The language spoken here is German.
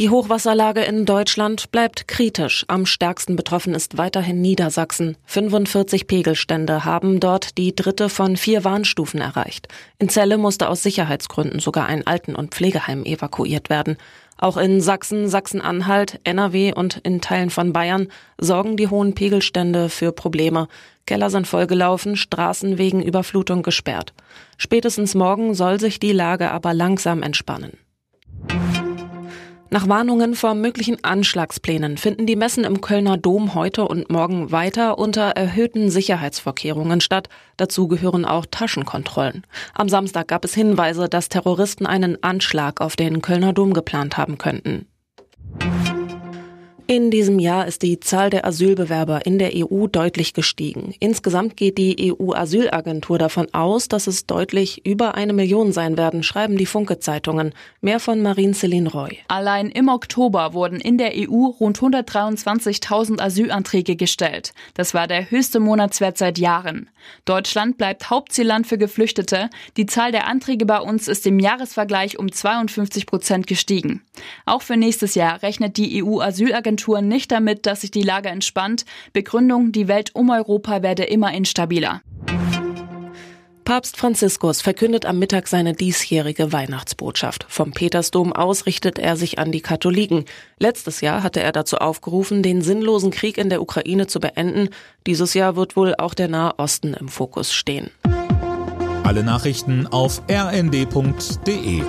Die Hochwasserlage in Deutschland bleibt kritisch. Am stärksten betroffen ist weiterhin Niedersachsen. 45 Pegelstände haben dort die dritte von vier Warnstufen erreicht. In Celle musste aus Sicherheitsgründen sogar ein Alten- und Pflegeheim evakuiert werden. Auch in Sachsen, Sachsen-Anhalt, NRW und in Teilen von Bayern sorgen die hohen Pegelstände für Probleme. Keller sind vollgelaufen, Straßen wegen Überflutung gesperrt. Spätestens morgen soll sich die Lage aber langsam entspannen. Nach Warnungen vor möglichen Anschlagsplänen finden die Messen im Kölner Dom heute und morgen weiter unter erhöhten Sicherheitsvorkehrungen statt. Dazu gehören auch Taschenkontrollen. Am Samstag gab es Hinweise, dass Terroristen einen Anschlag auf den Kölner Dom geplant haben könnten. In diesem Jahr ist die Zahl der Asylbewerber in der EU deutlich gestiegen. Insgesamt geht die EU-Asylagentur davon aus, dass es deutlich über eine Million sein werden, schreiben die Funke-Zeitungen. Mehr von Marine-Céline Roy. Allein im Oktober wurden in der EU rund 123.000 Asylanträge gestellt. Das war der höchste Monatswert seit Jahren. Deutschland bleibt Hauptzielland für Geflüchtete. Die Zahl der Anträge bei uns ist im Jahresvergleich um 52 Prozent gestiegen. Auch für nächstes Jahr rechnet die EU-Asylagentur Agentur nicht damit, dass sich die Lage entspannt. Begründung, die Welt um Europa werde immer instabiler. Papst Franziskus verkündet am Mittag seine diesjährige Weihnachtsbotschaft. Vom Petersdom aus richtet er sich an die Katholiken. Letztes Jahr hatte er dazu aufgerufen, den sinnlosen Krieg in der Ukraine zu beenden. Dieses Jahr wird wohl auch der Nahe Osten im Fokus stehen. Alle Nachrichten auf rnd.de